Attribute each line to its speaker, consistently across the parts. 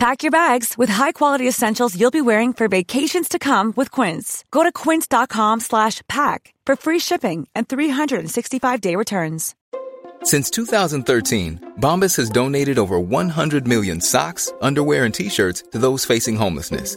Speaker 1: Pack your bags with high-quality essentials you'll be wearing for vacations to come with Quince. Go to quince.com slash pack for free shipping and 365-day returns.
Speaker 2: Since 2013, Bombas has donated over 100 million socks, underwear, and T-shirts to those facing homelessness.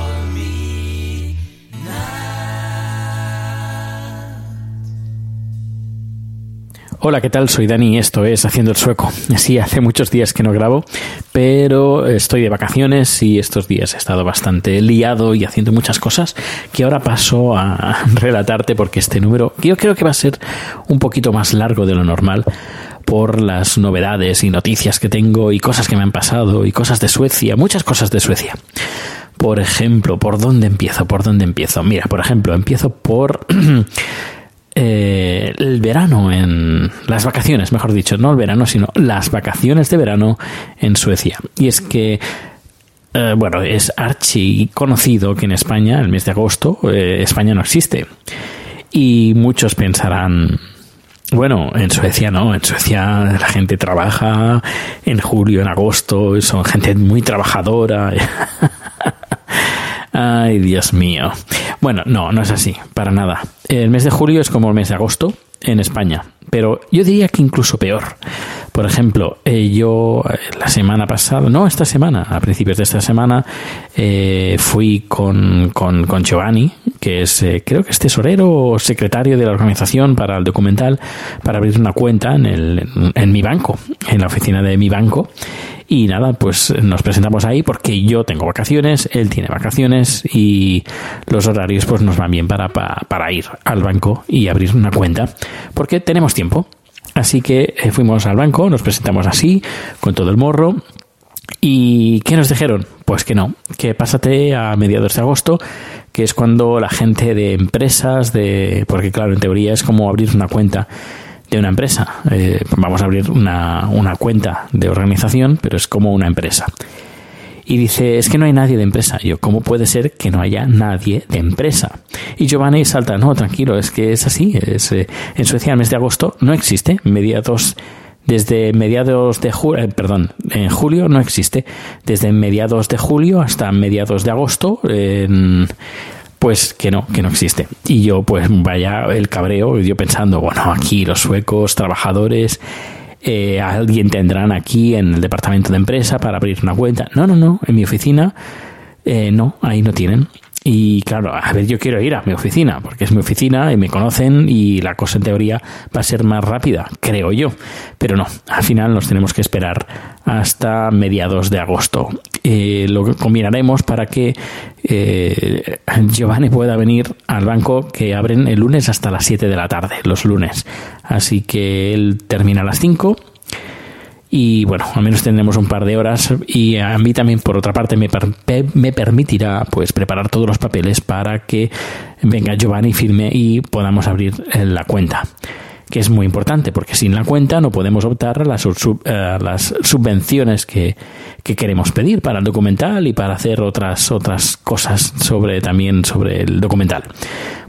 Speaker 3: Hola, ¿qué tal? Soy Dani y esto es Haciendo el Sueco. Sí, hace muchos días que no grabo, pero estoy de vacaciones y estos días he estado bastante liado y haciendo muchas cosas que ahora paso a relatarte porque este número yo creo que va a ser un poquito más largo de lo normal por las novedades y noticias que tengo y cosas que me han pasado y cosas de Suecia, muchas cosas de Suecia. Por ejemplo, ¿por dónde empiezo? ¿Por dónde empiezo? Mira, por ejemplo, empiezo por eh, el verano en las vacaciones, mejor dicho, no el verano, sino las vacaciones de verano en Suecia. Y es que eh, bueno, es archi conocido que en España, el mes de agosto, eh, España no existe. Y muchos pensarán, bueno, en Suecia no, en Suecia la gente trabaja en julio, en agosto, son gente muy trabajadora. Ay, Dios mío. Bueno, no, no es así, para nada. El mes de julio es como el mes de agosto en España, pero yo diría que incluso peor. Por ejemplo, eh, yo eh, la semana pasada, no esta semana, a principios de esta semana, eh, fui con, con, con, Giovanni, que es, eh, creo que es tesorero o secretario de la organización para el documental, para abrir una cuenta en, el, en mi banco, en la oficina de mi banco. Y nada, pues nos presentamos ahí porque yo tengo vacaciones, él tiene vacaciones y los horarios pues nos van bien para, para, para ir al banco y abrir una cuenta porque tenemos tiempo. Así que eh, fuimos al banco, nos presentamos así, con todo el morro. ¿Y qué nos dijeron? Pues que no, que pásate a mediados de agosto, que es cuando la gente de empresas, de porque claro, en teoría es como abrir una cuenta de una empresa. Eh, vamos a abrir una, una cuenta de organización, pero es como una empresa. Y dice, es que no hay nadie de empresa. Y yo, ¿cómo puede ser que no haya nadie de empresa? Y Giovanni salta, no, tranquilo, es que es así. Es, eh, en Suecia el mes de agosto no existe. Mediados, desde mediados de julio, eh, perdón, en julio no existe. Desde mediados de julio hasta mediados de agosto, en pues que no, que no existe. Y yo, pues vaya el cabreo, yo pensando, bueno, aquí los suecos, trabajadores, eh, alguien tendrán aquí en el departamento de empresa para abrir una cuenta. No, no, no, en mi oficina, eh, no, ahí no tienen. Y claro, a ver, yo quiero ir a mi oficina, porque es mi oficina y me conocen y la cosa en teoría va a ser más rápida, creo yo. Pero no, al final nos tenemos que esperar hasta mediados de agosto. Eh, lo combinaremos para que eh, Giovanni pueda venir al banco que abren el lunes hasta las 7 de la tarde, los lunes. Así que él termina a las 5 y bueno, al menos tendremos un par de horas y a mí también por otra parte me, me permitirá pues preparar todos los papeles para que venga Giovanni firme y podamos abrir eh, la cuenta que es muy importante porque sin la cuenta no podemos optar a las, sub, a las subvenciones que, que, queremos pedir para el documental y para hacer otras otras cosas sobre también sobre el documental.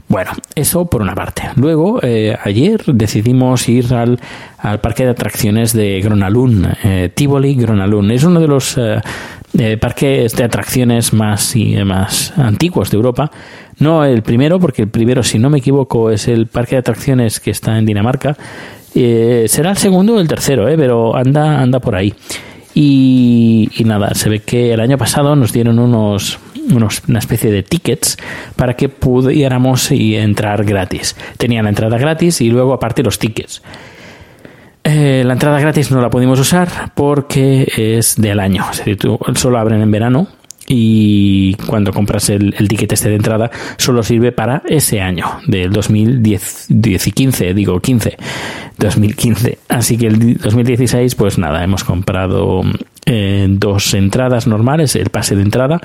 Speaker 3: Bueno, eso por una parte. Luego, eh, ayer decidimos ir al, al, parque de atracciones de Gronalun, eh, Tivoli Gronalun. Es uno de los eh, eh, parques de atracciones más, y, más antiguos de Europa. No el primero, porque el primero, si no me equivoco, es el parque de atracciones que está en Dinamarca. será el segundo o el tercero, pero anda, anda por ahí. Y, nada, se ve que el año pasado nos dieron unos, unos, una especie de tickets para que pudiéramos entrar gratis. Tenían la entrada gratis y luego aparte los tickets. Eh, la entrada gratis no la pudimos usar porque es del año. Es decir, tú, solo abren en verano y cuando compras el, el, ticket este de entrada solo sirve para ese año del 2010 15 digo 15 2015 así que el 2016 pues nada hemos comprado eh, dos entradas normales el pase de entrada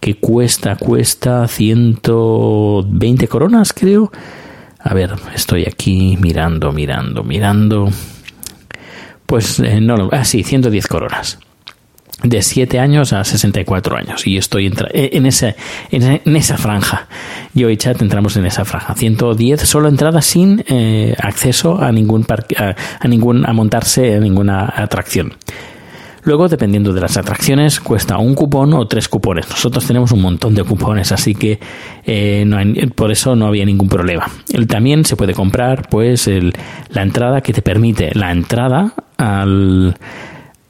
Speaker 3: que cuesta cuesta 120 coronas creo a ver estoy aquí mirando mirando mirando pues eh, no ah sí 110 coronas de 7 años a 64 años y estoy eh, en, esa, en esa franja. Yo y Chat entramos en esa franja. 110 solo entrada sin eh, acceso a ningún parque, a, a, ningún a montarse en ninguna atracción. Luego, dependiendo de las atracciones, cuesta un cupón o tres cupones. Nosotros tenemos un montón de cupones, así que eh, no hay, por eso no había ningún problema. También se puede comprar, pues, el, la entrada que te permite la entrada al,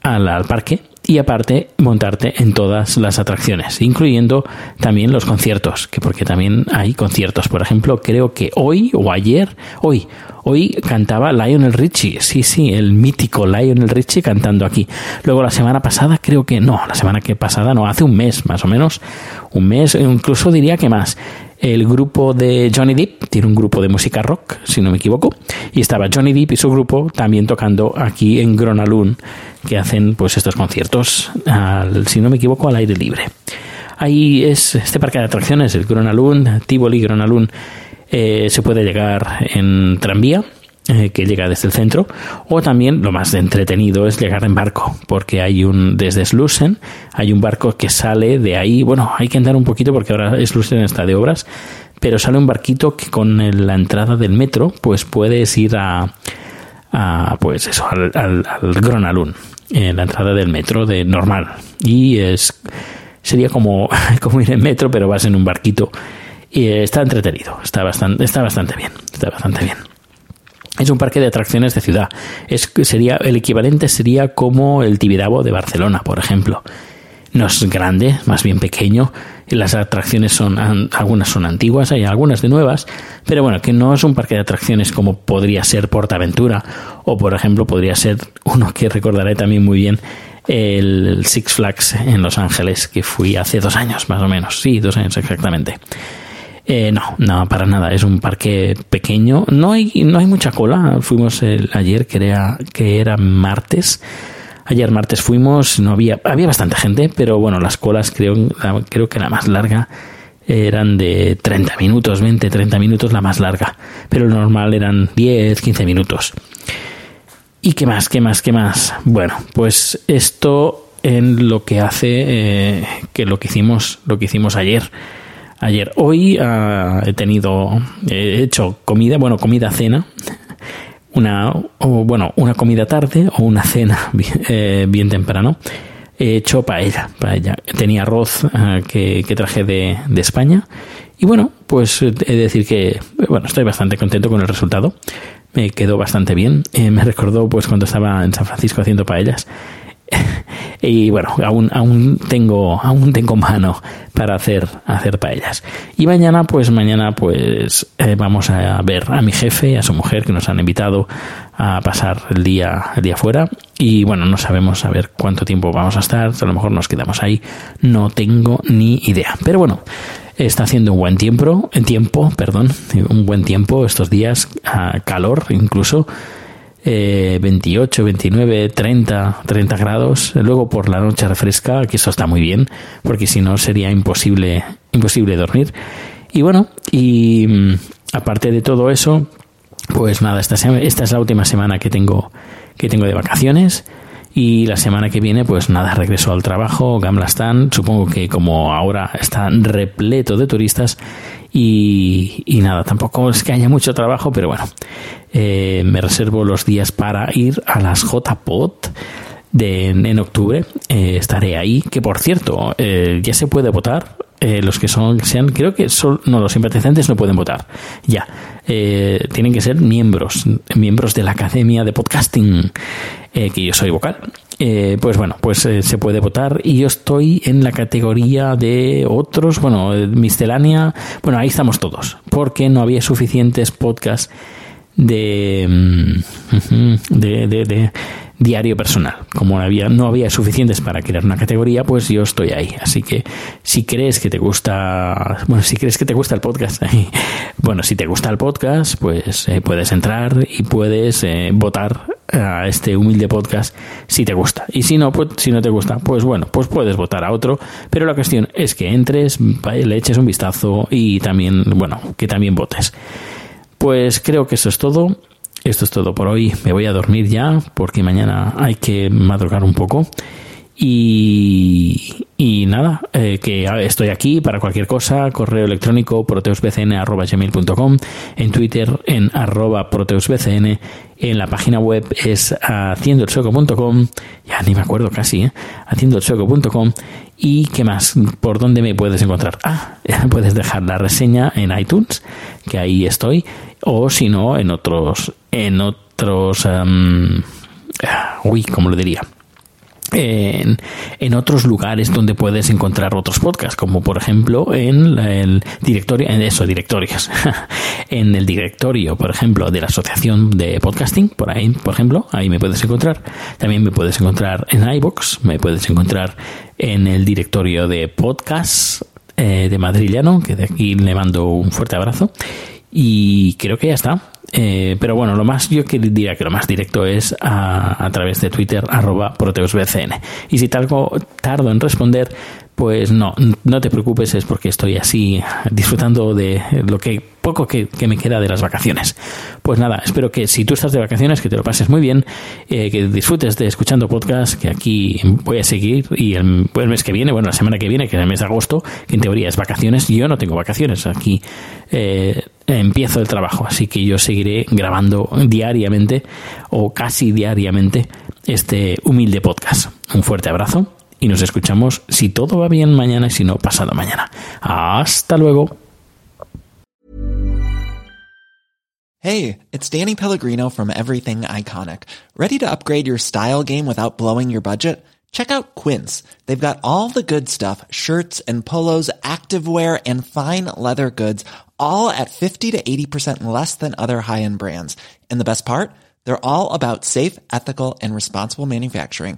Speaker 3: al parque y aparte montarte en todas las atracciones, incluyendo también los conciertos, que porque también hay conciertos. Por ejemplo, creo que hoy o ayer, hoy, hoy cantaba Lionel Richie, sí, sí, el mítico Lionel Richie cantando aquí. Luego la semana pasada creo que no, la semana que pasada no, hace un mes más o menos, un mes, incluso diría que más el grupo de Johnny Depp, tiene un grupo de música rock, si no me equivoco, y estaba Johnny Depp y su grupo también tocando aquí en Gronalun, que hacen pues estos conciertos, al, si no me equivoco, al aire libre. Ahí es este parque de atracciones, el Gronalun, Tivoli Gronalun, eh, se puede llegar en tranvía, que llega desde el centro, o también lo más entretenido es llegar en barco, porque hay un, desde Slusen, hay un barco que sale de ahí, bueno, hay que andar un poquito porque ahora Slusen está de obras, pero sale un barquito que con la entrada del metro, pues puedes ir a, pues eso, al, al, al Gronalun, en la entrada del metro de normal, y es, sería como, como ir en metro, pero vas en un barquito, y está entretenido, está bastante, está bastante bien, está bastante bien. Es un parque de atracciones de ciudad. Es, sería, el equivalente sería como el Tibidabo de Barcelona, por ejemplo. No es grande, más bien pequeño. Las atracciones son, algunas son antiguas, hay algunas de nuevas, pero bueno, que no es un parque de atracciones como podría ser Portaventura, o por ejemplo podría ser uno que recordaré también muy bien, el Six Flags en Los Ángeles, que fui hace dos años más o menos, sí, dos años exactamente. Eh, no, no, para nada. Es un parque pequeño. No hay, no hay mucha cola. Fuimos el, ayer, que era, que era martes. Ayer martes fuimos, no había, había bastante gente, pero bueno, las colas creo, creo que la más larga eran de 30 minutos, 20, 30 minutos la más larga, pero lo normal eran 10, 15 minutos. ¿Y qué más, qué más, qué más? Bueno, pues esto en lo que hace eh, que lo que hicimos, lo que hicimos ayer ayer. Hoy uh, he tenido, he hecho comida, bueno, comida cena, una, o, bueno, una comida tarde o una cena bien, eh, bien temprano. He hecho paella, paella. Tenía arroz uh, que, que, traje de, de, España. Y bueno, pues he de decir que, bueno, estoy bastante contento con el resultado. Me quedó bastante bien. Eh, me recordó pues cuando estaba en San Francisco haciendo paellas y bueno, aún, aún tengo, aún tengo mano para hacer, hacer paellas. Y mañana, pues mañana, pues eh, vamos a ver a mi jefe y a su mujer que nos han invitado a pasar el día, el día fuera. Y bueno, no sabemos a ver cuánto tiempo vamos a estar. A lo mejor nos quedamos ahí. No tengo ni idea. Pero bueno, está haciendo un buen tiempo, tiempo, perdón, un buen tiempo estos días, a calor incluso eh, 28, 29, 30, 30 grados. Luego por la noche refresca, que eso está muy bien, porque si no sería imposible, imposible dormir. Y bueno, y mm, aparte de todo eso, pues nada, esta, esta es la última semana que tengo, que tengo de vacaciones. Y la semana que viene, pues nada, regreso al trabajo, Gamla Stan, supongo que como ahora está repleto de turistas y, y nada, tampoco es que haya mucho trabajo, pero bueno, eh, me reservo los días para ir a las JPOT de, en octubre. Eh, estaré ahí, que por cierto, eh, ya se puede votar. Eh, los que son, sean, creo que son, no, los simpatizantes no pueden votar. Ya, tienen que ser miembros, miembros de la Academia de Podcasting, que yo soy vocal. pues bueno, pues se puede votar y yo estoy en la categoría de otros, bueno, miscelánea, bueno, ahí estamos todos, porque no había suficientes podcasts de, mm, de, de, de diario personal. Como había, no había suficientes para crear una categoría, pues yo estoy ahí. Así que si crees que te gusta, bueno, si crees que te gusta el podcast, bueno, si te gusta el podcast, pues eh, puedes entrar y puedes eh, votar a este humilde podcast si te gusta. Y si no, pues si no te gusta, pues bueno, pues puedes votar a otro. Pero la cuestión es que entres, le eches un vistazo y también, bueno, que también votes. Pues creo que eso es todo. Esto es todo por hoy. Me voy a dormir ya porque mañana hay que madrugar un poco. Y, y nada, eh, que estoy aquí para cualquier cosa. Correo electrónico proteusbcn.com, en Twitter en arroba proteusbcn, en la página web es haciendoelsueco.com, ya ni me acuerdo casi, ¿eh? haciendoelsueco.com. ¿Y qué más? ¿Por dónde me puedes encontrar? Ah, puedes dejar la reseña en iTunes, que ahí estoy, o si no, en otros, en otros, um, uy, ¿cómo lo diría? En, otros lugares donde puedes encontrar otros podcasts, como por ejemplo en el directorio, en eso, directorios, en el directorio, por ejemplo, de la Asociación de Podcasting, por ahí, por ejemplo, ahí me puedes encontrar. También me puedes encontrar en iBox, me puedes encontrar en el directorio de podcast eh, de Madrillano, que de aquí le mando un fuerte abrazo. Y creo que ya está. Eh, pero bueno, lo más, yo diría que lo más directo es a, través de Twitter, arroba proteusbcn. Y si talgo, tardo en responder, pues no, no te preocupes, es porque estoy así disfrutando de lo que poco que, me queda de las vacaciones. Pues nada, espero que si tú estás de vacaciones, que te lo pases muy bien, eh, que disfrutes de escuchando podcast, que aquí voy a seguir y el, el, mes que viene, bueno, la semana que viene, que es el mes de agosto, que en teoría es vacaciones, yo no tengo vacaciones, aquí eh, empiezo el trabajo, así que yo seguiré grabando diariamente o casi diariamente este humilde podcast. Un fuerte abrazo y nos escuchamos si todo va bien mañana y si no pasado mañana. Hasta luego.
Speaker 4: Hey, it's Danny Pellegrino from Everything Iconic. Ready to upgrade your style game without blowing your budget? Check out Quince. They've got all the good stuff, shirts and polos, activewear and fine leather goods, all at 50 to 80% less than other high-end brands. And the best part? They're all about safe, ethical and responsible manufacturing.